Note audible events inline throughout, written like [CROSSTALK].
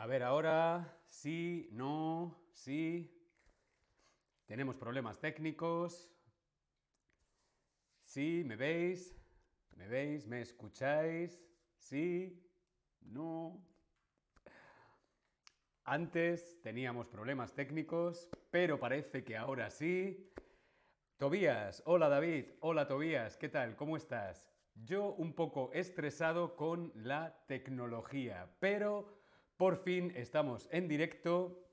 A ver ahora, sí, no, sí. Tenemos problemas técnicos. Sí, ¿me veis? ¿Me veis? ¿Me escucháis? Sí, no. Antes teníamos problemas técnicos, pero parece que ahora sí. Tobías, hola David, hola Tobías, ¿qué tal? ¿Cómo estás? Yo un poco estresado con la tecnología, pero por fin estamos en directo.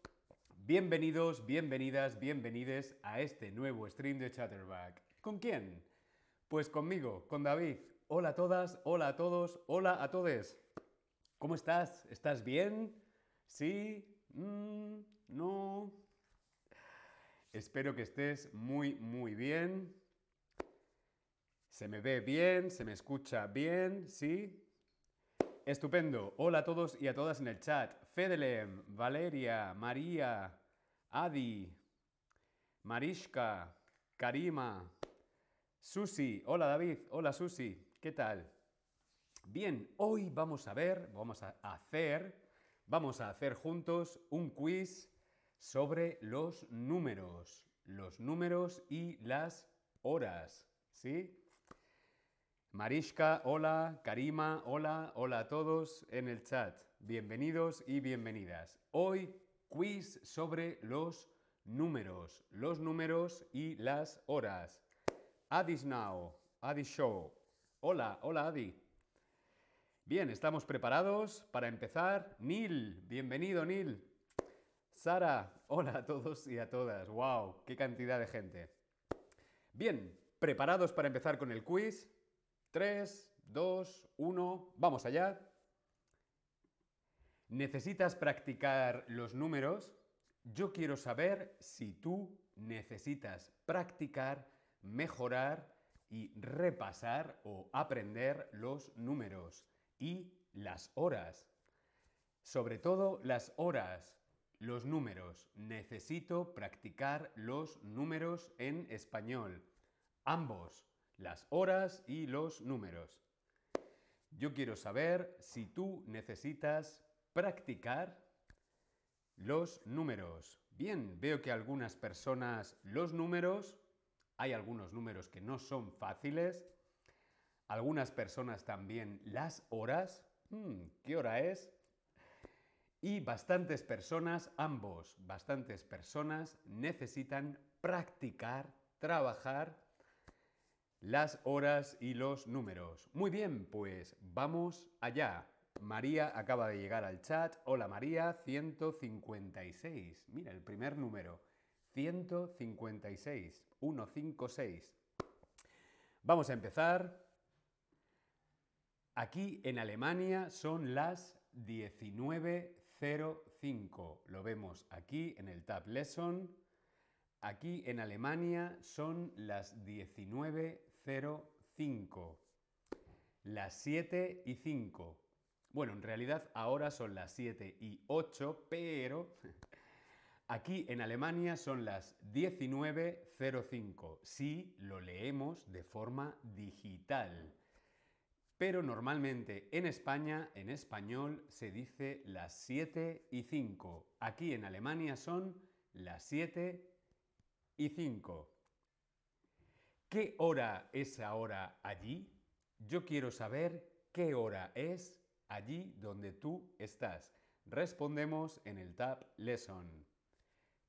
Bienvenidos, bienvenidas, bienvenides a este nuevo stream de Chatterback. ¿Con quién? Pues conmigo, con David. Hola a todas, hola a todos, hola a todos. ¿Cómo estás? ¿Estás bien? ¿Sí? Mm, ¿No? Espero que estés muy, muy bien. ¿Se me ve bien? ¿Se me escucha bien? ¿Sí? Estupendo. Hola a todos y a todas en el chat. Fedelem, Valeria, María, Adi, Marishka, Karima, Susi. Hola David. Hola Susi. ¿Qué tal? Bien, hoy vamos a ver, vamos a hacer, vamos a hacer juntos un quiz sobre los números. Los números y las horas. ¿Sí? Marishka, hola, Karima, hola, hola a todos en el chat. Bienvenidos y bienvenidas. Hoy quiz sobre los números, los números y las horas. Adi's now, Adi show. Hola, hola Adi. Bien, estamos preparados para empezar. Neil, bienvenido Neil. Sara, hola a todos y a todas. ¡Wow! ¡Qué cantidad de gente! Bien, ¿preparados para empezar con el quiz? 3, 2, 1, vamos allá. ¿Necesitas practicar los números? Yo quiero saber si tú necesitas practicar, mejorar y repasar o aprender los números y las horas. Sobre todo las horas, los números. Necesito practicar los números en español. Ambos las horas y los números. Yo quiero saber si tú necesitas practicar los números. Bien, veo que algunas personas los números, hay algunos números que no son fáciles, algunas personas también las horas, hmm, ¿qué hora es? Y bastantes personas, ambos, bastantes personas necesitan practicar, trabajar las horas y los números. Muy bien, pues vamos allá. María acaba de llegar al chat. Hola María, 156. Mira, el primer número. 156. 156. Vamos a empezar. Aquí en Alemania son las 19.05. Lo vemos aquí en el Tab Lesson. Aquí en Alemania son las 19.05. Las 7 y 5. Bueno, en realidad ahora son las 7 y 8, pero aquí en Alemania son las 19.05 si lo leemos de forma digital. Pero normalmente en España, en español, se dice las 7 y 5. Aquí en Alemania son las 7 y 5. ¿Qué hora es ahora allí? Yo quiero saber qué hora es allí donde tú estás. Respondemos en el Tab Lesson.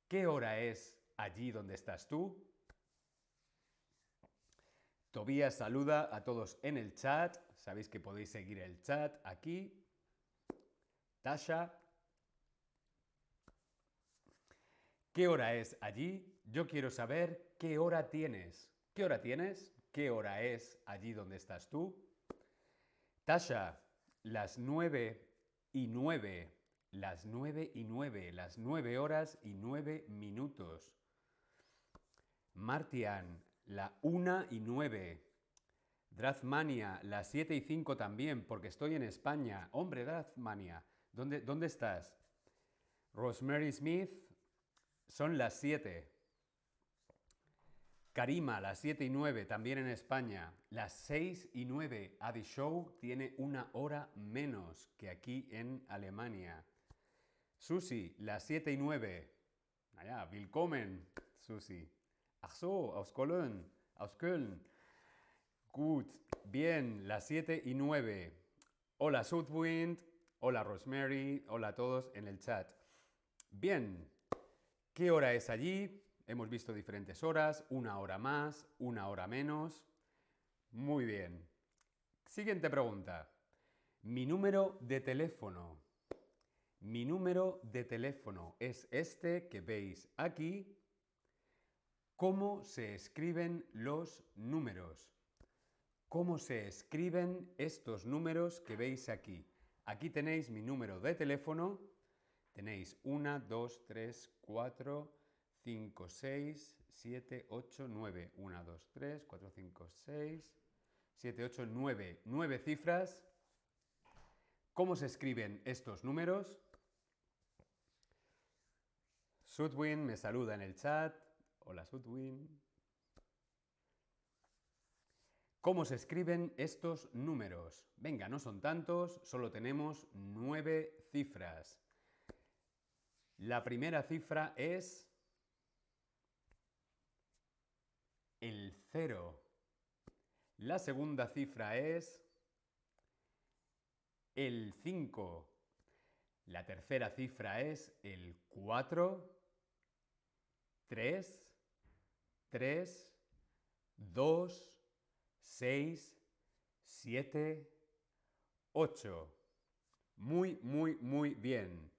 ¿Qué hora es allí donde estás tú? Tobías saluda a todos en el chat. Sabéis que podéis seguir el chat aquí. Tasha. ¿Qué hora es allí? Yo quiero saber qué hora tienes. ¿Qué hora tienes? ¿Qué hora es allí donde estás tú? Tasha, las nueve y nueve. Las nueve y nueve. Las nueve horas y nueve minutos. Martian, la una y nueve. Drazmania, las siete y cinco también, porque estoy en España. Hombre, Drazmania, ¿dónde, ¿dónde estás? Rosemary Smith, son las siete. Karima, las 7 y 9, también en España. Las 6 y 9, Adi Show tiene una hora menos que aquí en Alemania. Susi, las 7 y 9. Naja, willkommen, Susi. Ach so, aus Köln, aus Köln. Gut, bien, las 7 y 9. Hola Southwind, hola Rosemary, hola a todos en el chat. Bien, ¿qué hora es allí? Hemos visto diferentes horas, una hora más, una hora menos. Muy bien. Siguiente pregunta. Mi número de teléfono. Mi número de teléfono es este que veis aquí. ¿Cómo se escriben los números? ¿Cómo se escriben estos números que veis aquí? Aquí tenéis mi número de teléfono. Tenéis 1, 2, 3, 4, 5, 6, 7, 8, 9. 1, 2, 3, 4, 5, 6, 7, 8, 9. 9 cifras. ¿Cómo se escriben estos números? Sudwin me saluda en el chat. Hola Sudwin. ¿Cómo se escriben estos números? Venga, no son tantos, solo tenemos nueve cifras. La primera cifra es el 0. La segunda cifra es el 5. La tercera cifra es el 4. 3, 3, 2, 6, 7, 8. Muy, muy, muy bien.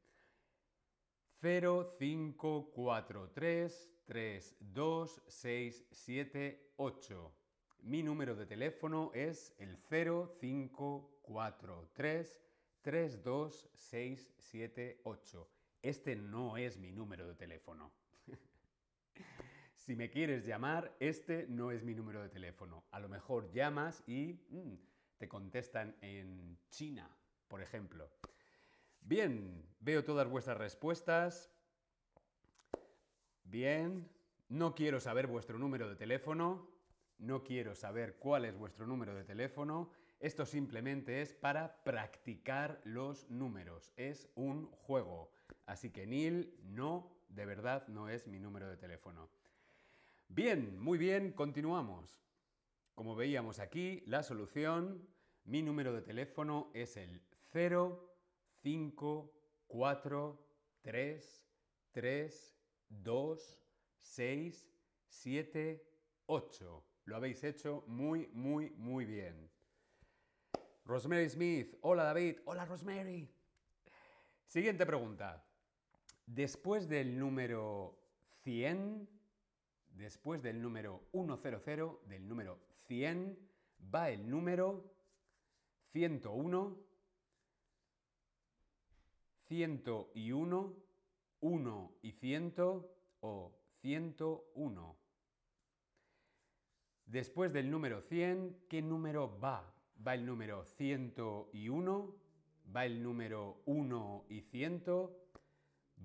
0, 5, 4, 3, 3, 2, 6, 7, 8. Mi número de teléfono es el 0, 5, 4, 3, 3, 2, 6, 7, 8. Este no es mi número de teléfono. [LAUGHS] si me quieres llamar, este no es mi número de teléfono. A lo mejor llamas y mm, te contestan en China, por ejemplo. Bien, veo todas vuestras respuestas. Bien, no quiero saber vuestro número de teléfono. No quiero saber cuál es vuestro número de teléfono. Esto simplemente es para practicar los números. Es un juego. Así que Neil, no, de verdad no es mi número de teléfono. Bien, muy bien, continuamos. Como veíamos aquí, la solución, mi número de teléfono es el 0 5, 4, 3, 3, 2, 6, 7, 8. Lo habéis hecho muy, muy, muy bien. Rosemary Smith. Hola David. Hola Rosemary. Siguiente pregunta. Después del número 100, después del número 100, del número 100, va el número 101, 101, 1 y 100 o 101. Después del número 100, ¿qué número va? ¿Va el número 101? ¿Va el número 1 y 100?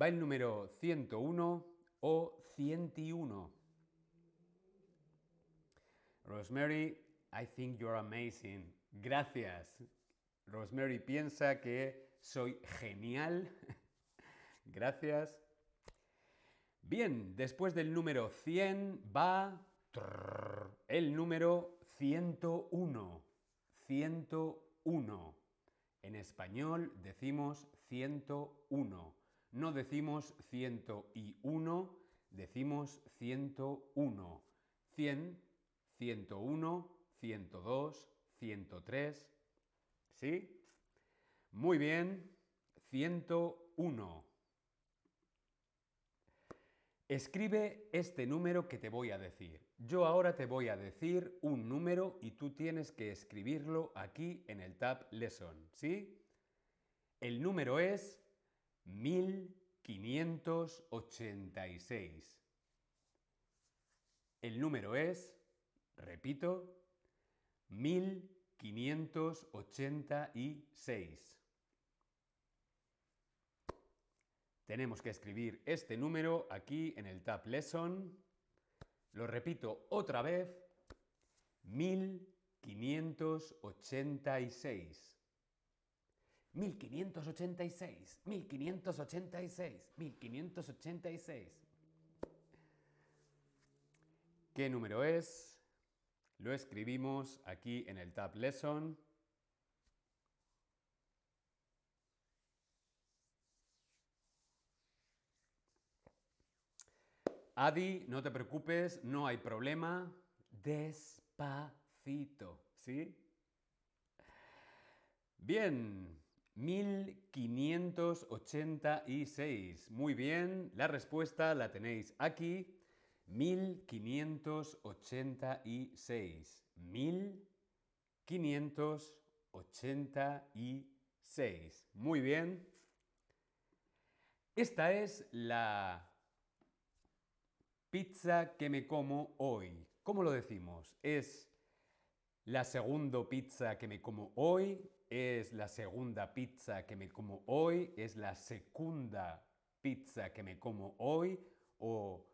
¿Va el número 101 o 101? Rosemary, I think you're amazing. Gracias. Rosemary piensa que soy genial. [LAUGHS] Gracias. Bien, después del número 100 va el número 101. 101. En español decimos 101. No decimos 101, decimos 101. 100, 101, 102, 103. ¿Sí? Muy bien, 101. Escribe este número que te voy a decir. Yo ahora te voy a decir un número y tú tienes que escribirlo aquí en el Tab Lesson, ¿sí? El número es 1586. El número es, repito, 1586. Tenemos que escribir este número aquí en el Tab Lesson. Lo repito otra vez. 1586. 1586, 1586, 1586. ¿Qué número es? Lo escribimos aquí en el Tab Lesson. Adi, no te preocupes, no hay problema. Despacito, ¿sí? Bien, 1586. Muy bien, la respuesta la tenéis aquí. 1586. 1586. Muy bien. Esta es la pizza que me como hoy. ¿Cómo lo decimos? ¿Es la segunda pizza que me como hoy? ¿Es la segunda pizza que me como hoy? ¿Es la segunda pizza que me como hoy? ¿O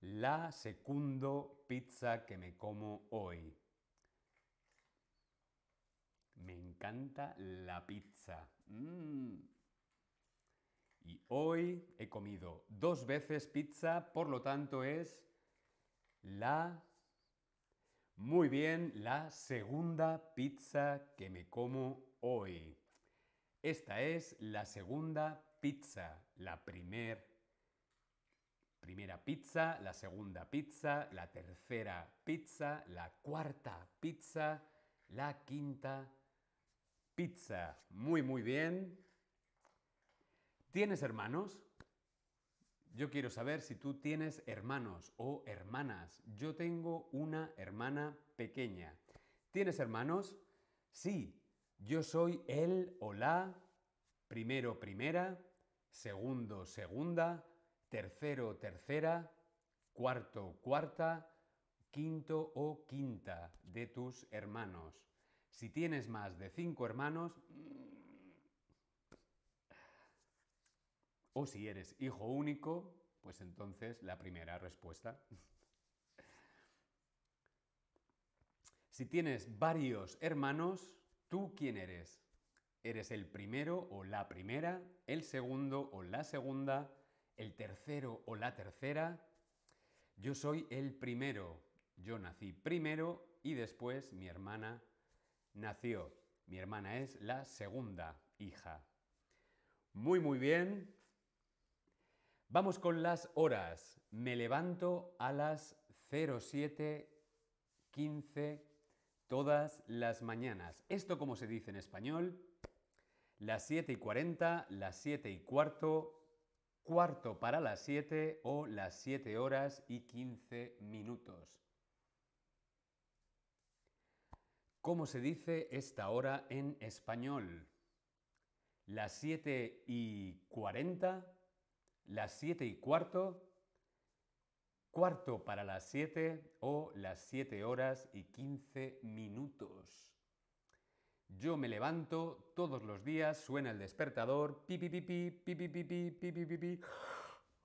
la segunda pizza que me como hoy? Me encanta la pizza. Mm. Y hoy he comido dos veces pizza, por lo tanto es la... Muy bien, la segunda pizza que me como hoy. Esta es la segunda pizza, la primer, primera pizza, la segunda pizza, la tercera pizza, la cuarta pizza, la quinta pizza. Muy, muy bien. ¿Tienes hermanos? Yo quiero saber si tú tienes hermanos o hermanas. Yo tengo una hermana pequeña. ¿Tienes hermanos? Sí, yo soy el o la primero primera, segundo segunda, tercero tercera, cuarto cuarta, quinto o quinta de tus hermanos. Si tienes más de cinco hermanos, O si eres hijo único, pues entonces la primera respuesta. [LAUGHS] si tienes varios hermanos, ¿tú quién eres? ¿Eres el primero o la primera? ¿El segundo o la segunda? ¿El tercero o la tercera? Yo soy el primero. Yo nací primero y después mi hermana nació. Mi hermana es la segunda hija. Muy, muy bien. Vamos con las horas. Me levanto a las 07.15 todas las mañanas. ¿Esto cómo se dice en español? Las 7 y 40, las 7 y cuarto, cuarto para las 7 o las 7 horas y 15 minutos. ¿Cómo se dice esta hora en español? Las 7 y 40, las 7 y cuarto, cuarto para las 7 o las 7 horas y 15 minutos. Yo me levanto todos los días, suena el despertador, pi pi pi pi pi pi pi pi pi pi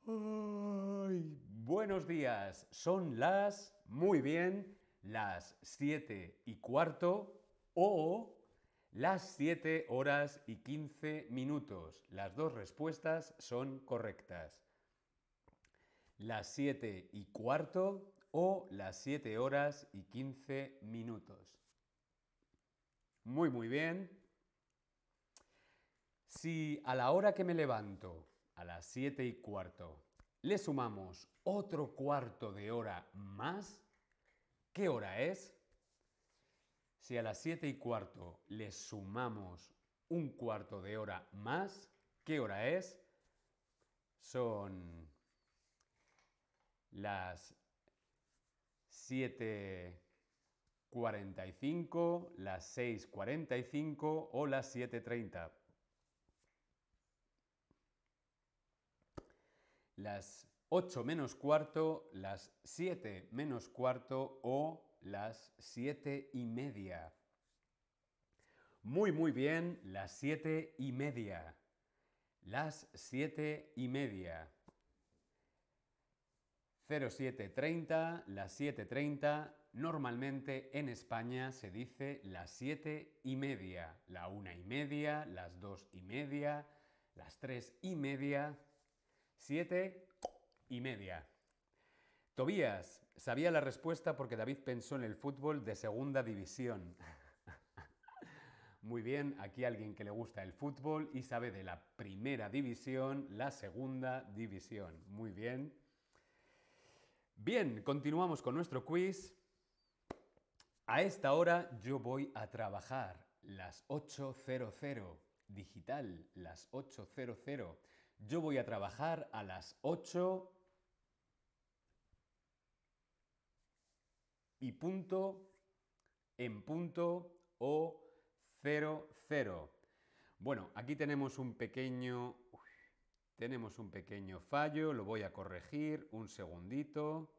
Ay, buenos días, son las, muy bien, las 7 y cuarto o las 7 horas y 15 minutos. Las dos respuestas son correctas. Las 7 y cuarto o las 7 horas y 15 minutos. Muy, muy bien. Si a la hora que me levanto, a las 7 y cuarto, le sumamos otro cuarto de hora más, ¿qué hora es? Si a las 7 y cuarto le sumamos un cuarto de hora más, ¿qué hora es? Son las 7.45, las 6.45 o las 7.30. Las 8 menos cuarto, las 7 menos cuarto o las siete y media. Muy, muy bien, las siete y media. Las siete y media. 0730, las 7.30, Normalmente en España se dice las siete y media, la una y media, las dos y media, las tres y media, siete y media. Tobías sabía la respuesta porque David pensó en el fútbol de segunda división. Muy bien, aquí alguien que le gusta el fútbol y sabe de la primera división, la segunda división. Muy bien. Bien, continuamos con nuestro quiz. A esta hora yo voy a trabajar las 8.00, digital, las 8.00. Yo voy a trabajar a las 8 y punto, en punto o 00. Bueno, aquí tenemos un pequeño... tenemos un pequeño fallo, lo voy a corregir, un segundito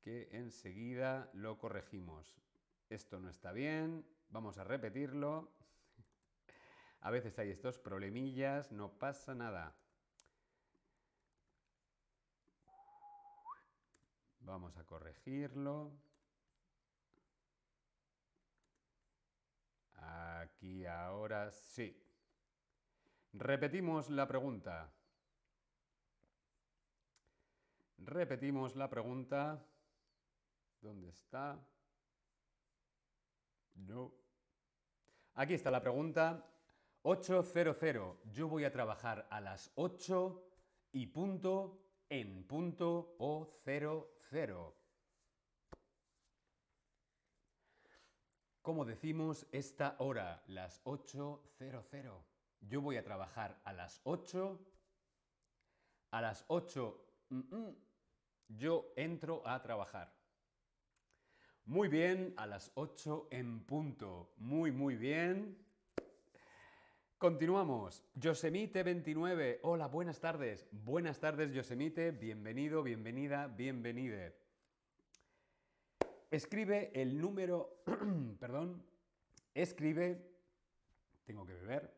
que enseguida lo corregimos. Esto no está bien, vamos a repetirlo. [LAUGHS] A veces hay estos problemillas, no pasa nada. Vamos a corregirlo. Aquí ahora sí. Repetimos la pregunta. Repetimos la pregunta. ¿Dónde está? No. Aquí está la pregunta. 800. Yo voy a trabajar a las 8 y punto, en punto o 00. ¿Cómo decimos esta hora? Las 8.00. Yo voy a trabajar a las 8. A las 8 mm, mm, yo entro a trabajar. Muy bien, a las 8 en punto. Muy, muy bien. Continuamos. Yosemite29. Hola, buenas tardes. Buenas tardes, Yosemite. Bienvenido, bienvenida, bienvenide. Escribe el número... [CLEARS THROAT] perdón. Escribe... Tengo que beber.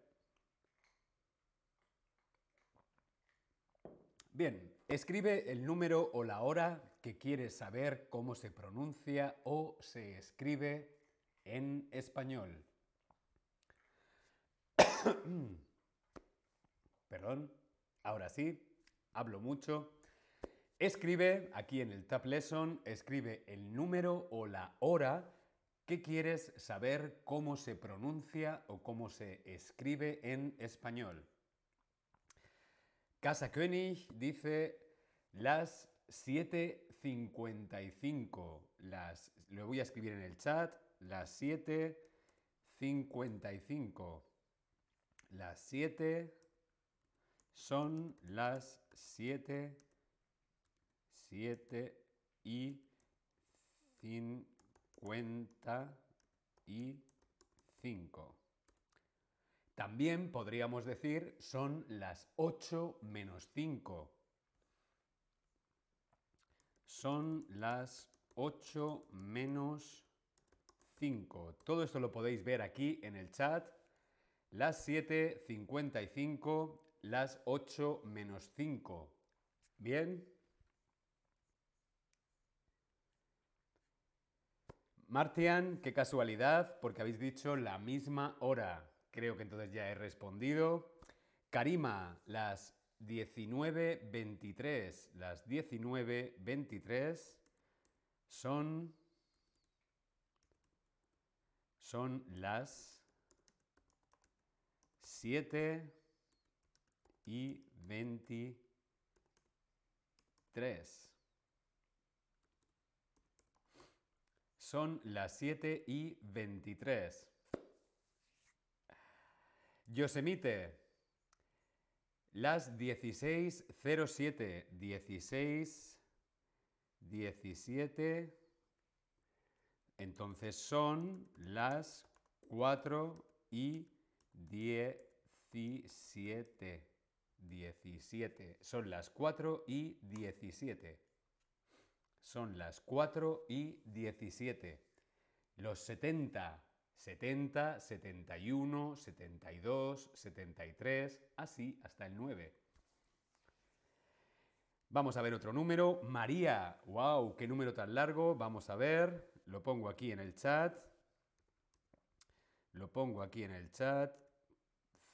Bien, escribe el número o la hora que quieres saber cómo se pronuncia o se escribe en español. Perdón, ahora sí, hablo mucho. Escribe aquí en el Tab Lesson, escribe el número o la hora que quieres saber cómo se pronuncia o cómo se escribe en español. Casa König dice las 7.55. Las, lo voy a escribir en el chat. Las 7.55. Las 7 son las 7, 7 y 55. También podríamos decir son las 8 menos 5. Son las 8 menos 5. Todo esto lo podéis ver aquí en el chat. Las 7.55, las 8 menos 5. ¿Bien? Martian, qué casualidad, porque habéis dicho la misma hora. Creo que entonces ya he respondido. Karima, las 19.23. Las 19.23 son... Son las 7 y 23. Son las 7 y 23. Yosemite, las 16.07, 16, 17, entonces son las 4 y 17. 17. Son las 4 y 17. Son las 4 y 17. Los 70 70, 71, 72, 73, así hasta el 9. Vamos a ver otro número. María. ¡Wow! ¡Qué número tan largo! Vamos a ver. Lo pongo aquí en el chat. Lo pongo aquí en el chat.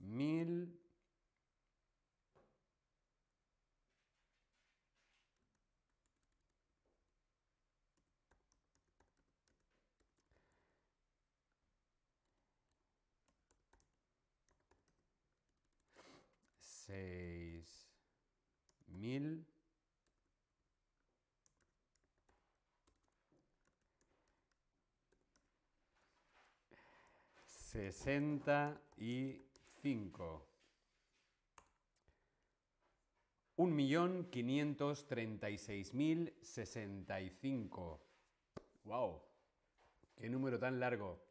mil seis mil sesenta y cinco. Un millón quinientos treinta y seis mil sesenta y cinco. ¡Wow! ¡Qué número tan largo!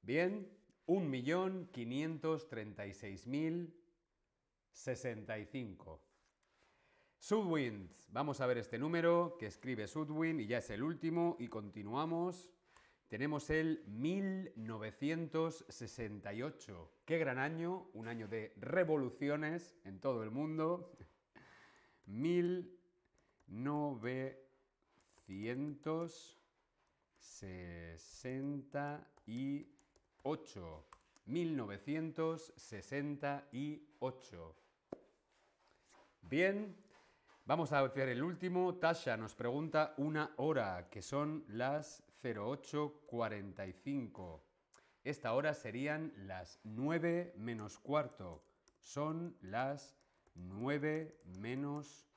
Bien, un millón quinientos treinta y seis mil 65. Sudwind. Vamos a ver este número que escribe Sudwind y ya es el último y continuamos. Tenemos el 1968. Qué gran año, un año de revoluciones en todo el mundo. 1968. 1968. Bien, vamos a hacer el último. Tasha nos pregunta una hora, que son las 08.45. Esta hora serían las 9 menos cuarto. Son las 9 menos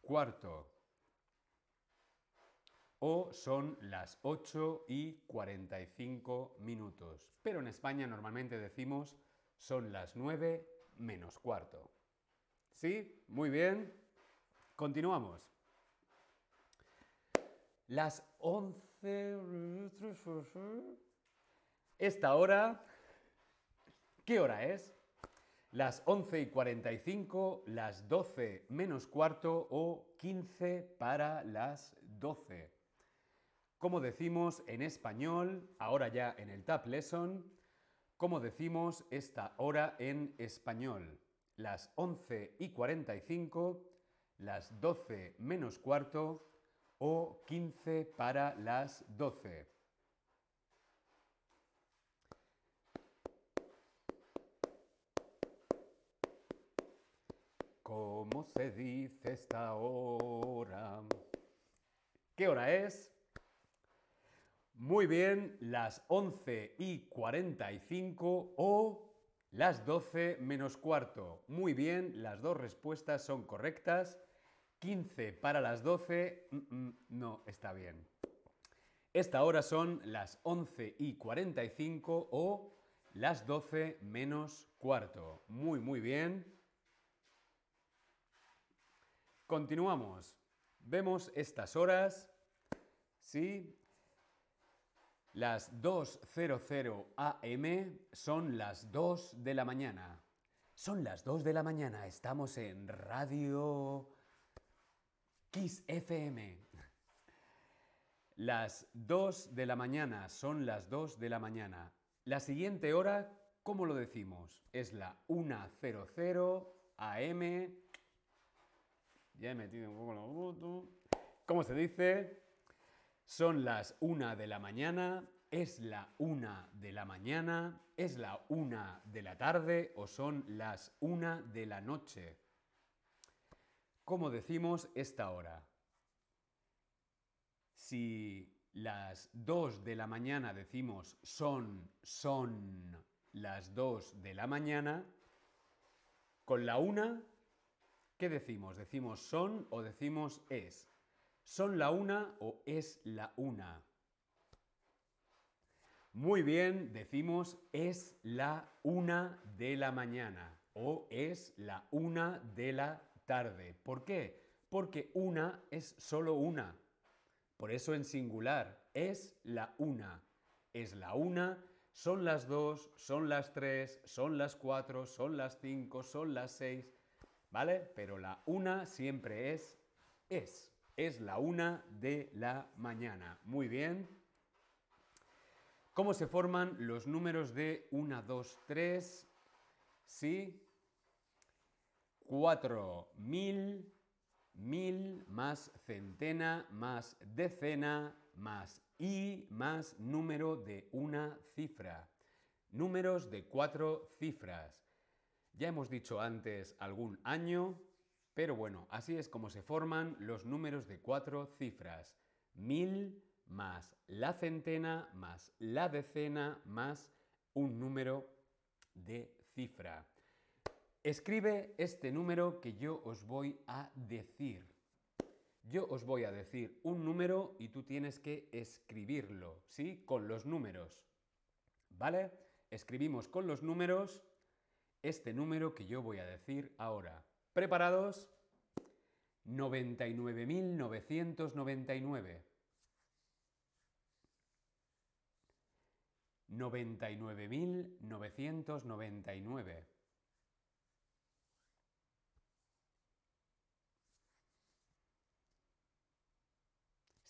cuarto. O son las 8 y 45 minutos. Pero en España normalmente decimos son las 9 menos cuarto. ¿Sí? Muy bien. Continuamos. Las 11... Esta hora... ¿Qué hora es? Las 11 y 45, las 12 menos cuarto o 15 para las 12. Como decimos en español, ahora ya en el Tab Lesson, ¿cómo decimos esta hora en español? las 11 y 45, las 12 menos cuarto o 15 para las 12. ¿Cómo se dice esta hora? ¿Qué hora es? Muy bien, las 11 y 45 o las 12 menos cuarto. Muy bien, las dos respuestas son correctas. 15 para las 12. Mm, mm, no, está bien. Esta hora son las 11 y 45 o las 12 menos cuarto. Muy, muy bien. Continuamos. Vemos estas horas. ¿Sí? Las 2.00 am son las 2 de la mañana. Son las 2 de la mañana, estamos en Radio Kiss FM. Las 2 de la mañana son las 2 de la mañana. La siguiente hora, ¿cómo lo decimos? Es la 1.00 am. Ya he metido un poco la foto. ¿Cómo se dice? Son las una de la mañana, es la una de la mañana, es la una de la tarde o son las una de la noche. ¿Cómo decimos esta hora? Si las dos de la mañana decimos son, son las dos de la mañana, con la una, ¿qué decimos? ¿Decimos son o decimos es? ¿Son la una o es la una? Muy bien, decimos es la una de la mañana o es la una de la tarde. ¿Por qué? Porque una es solo una. Por eso en singular es la una. Es la una, son las dos, son las tres, son las cuatro, son las cinco, son las seis. ¿Vale? Pero la una siempre es es. Es la una de la mañana. Muy bien. ¿Cómo se forman los números de 1, 2, 3? Sí. 4, mil, mil más centena más decena más y más número de una cifra. Números de cuatro cifras. Ya hemos dicho antes algún año, pero bueno, así es como se forman los números de cuatro cifras. Mil más la centena más la decena más un número de cifra. Escribe este número que yo os voy a decir. Yo os voy a decir un número y tú tienes que escribirlo, ¿sí? Con los números. ¿Vale? Escribimos con los números este número que yo voy a decir ahora. ¿Preparados? 99.999. 99.999.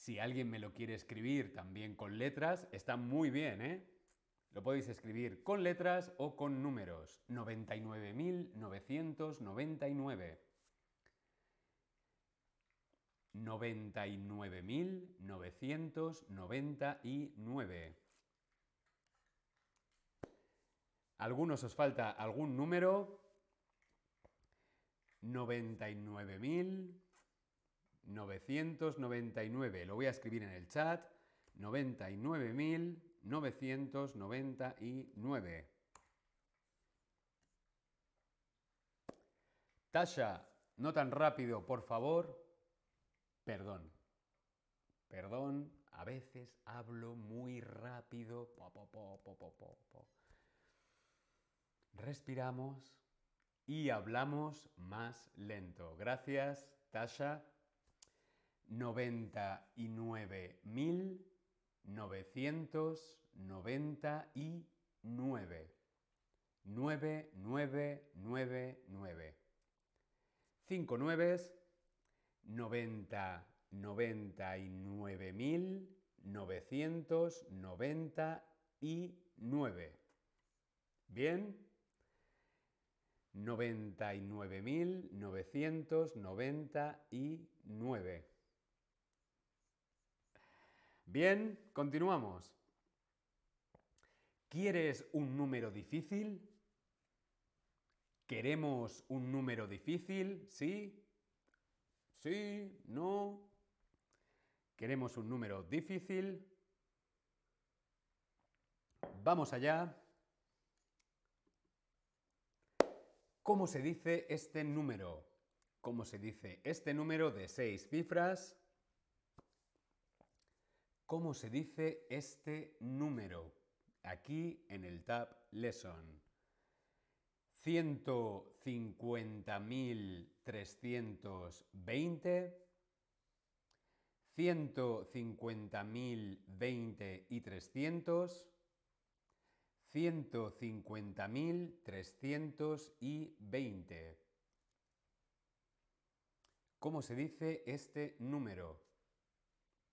Si alguien me lo quiere escribir también con letras, está muy bien, ¿eh? Lo podéis escribir con letras o con números. 99.999. 99.999. Algunos os falta algún número. 99.999. Lo voy a escribir en el chat. 99.999. Tasha, no tan rápido, por favor. Perdón. Perdón, a veces hablo muy rápido. Respiramos y hablamos más lento. Gracias, Tasha. 99.999. 9999. Cinco nueves. 90, 99.999. ¿Bien? 99.999. Bien, continuamos. ¿Quieres un número difícil? ¿Queremos un número difícil? ¿Sí? ¿Sí? ¿No? ¿Queremos un número difícil? Vamos allá. ¿Cómo se dice este número? ¿Cómo se dice este número de seis cifras? ¿Cómo se dice este número? Aquí en el Tab Lesson. 150.320, 150.020 y 300, 150.320. ¿Cómo se dice este número?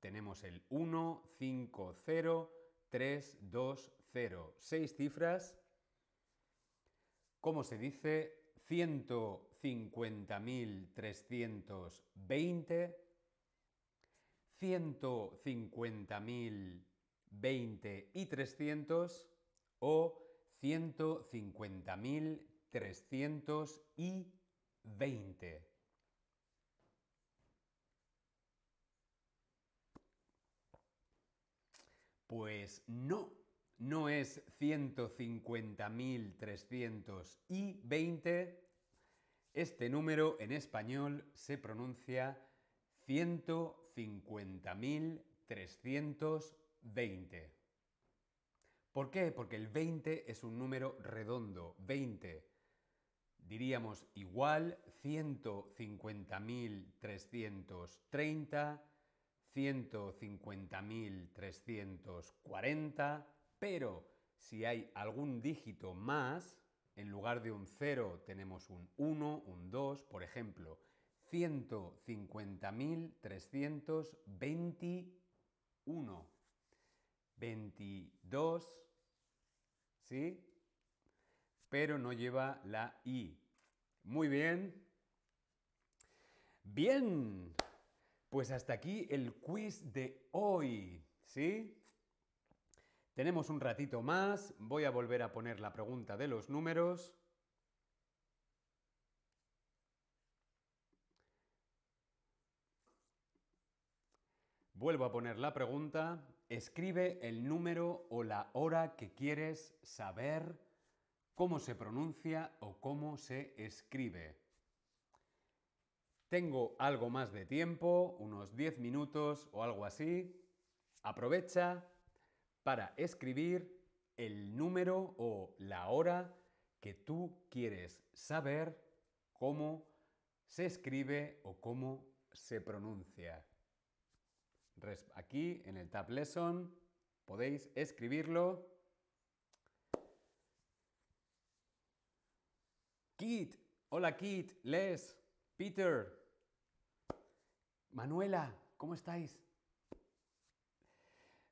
Tenemos el 1, 5, 0, 3, 2, 0. Seis cifras. ¿Cómo se dice? 150.320, 150.020 y 300 o 150.320. Pues no, no es 150.320. Este número en español se pronuncia 150.320. ¿Por qué? Porque el 20 es un número redondo, 20. diríamos igual 150.330, 150.340, pero si hay algún dígito más, en lugar de un 0 tenemos un 1, un 2, por ejemplo, 150.321. 22, ¿sí? Pero no lleva la I. Muy bien. Bien. Pues hasta aquí el quiz de hoy, ¿sí? Tenemos un ratito más. Voy a volver a poner la pregunta de los números. Vuelvo a poner la pregunta. Escribe el número o la hora que quieres saber cómo se pronuncia o cómo se escribe. Tengo algo más de tiempo, unos 10 minutos o algo así. Aprovecha para escribir el número o la hora que tú quieres saber cómo se escribe o cómo se pronuncia. Aquí en el Tab Lesson podéis escribirlo. Kit, hola Kit, Les, Peter, Manuela, ¿cómo estáis?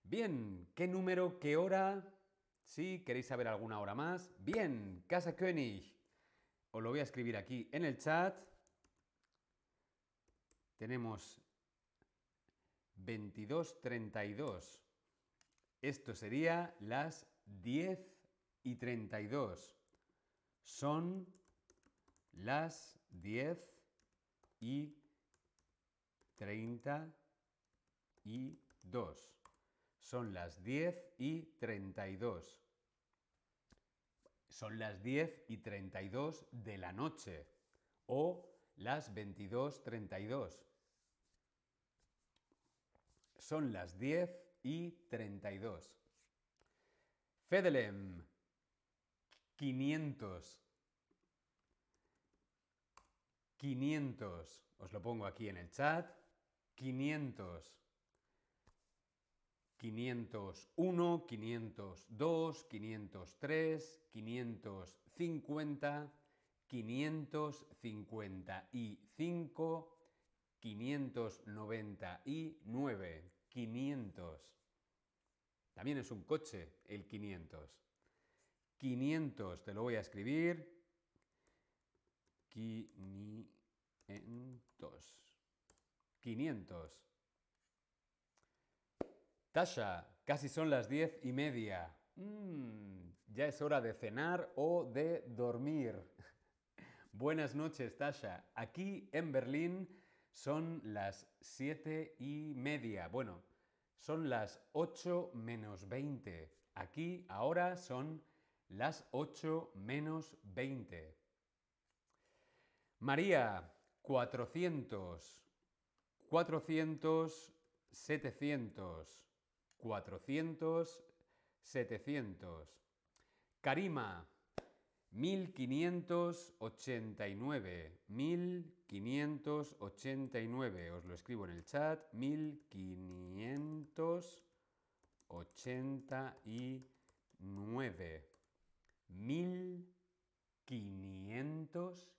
Bien, ¿qué número, qué hora? ¿Sí? ¿Queréis saber alguna hora más? Bien, Casa König. Os lo voy a escribir aquí en el chat. Tenemos 22.32. Esto sería las 10 y 32. Son las 10 y 32. Son las 10 y 32. Son las 10 y 32 de la noche. O las 22.32. Son las 10 y 32. Fedelem. 500. 500. Os lo pongo aquí en el chat. 500. 501, 502, 503, 550, 555, 599, 500. También es un coche el 500. 500, te lo voy a escribir. 500. 500. Tasha, casi son las diez y media. Mm, ya es hora de cenar o de dormir. [LAUGHS] Buenas noches, Tasha. Aquí en Berlín son las siete y media. Bueno, son las ocho menos veinte. Aquí ahora son las ocho menos veinte. María, cuatrocientos. Cuatrocientos, setecientos. 400, 700. Karima, 1589. 1589. Os lo escribo en el chat. 1589. 1500.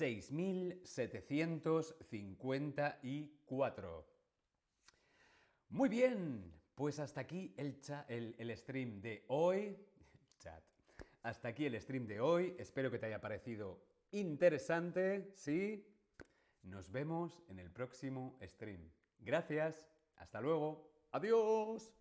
6.754. Muy bien, pues hasta aquí el, stream de hoy. Hasta aquí el stream de hoy. Espero que te haya parecido interesante. ¿Sí? Nos vemos en el próximo stream. Gracias. Hasta luego. Adiós.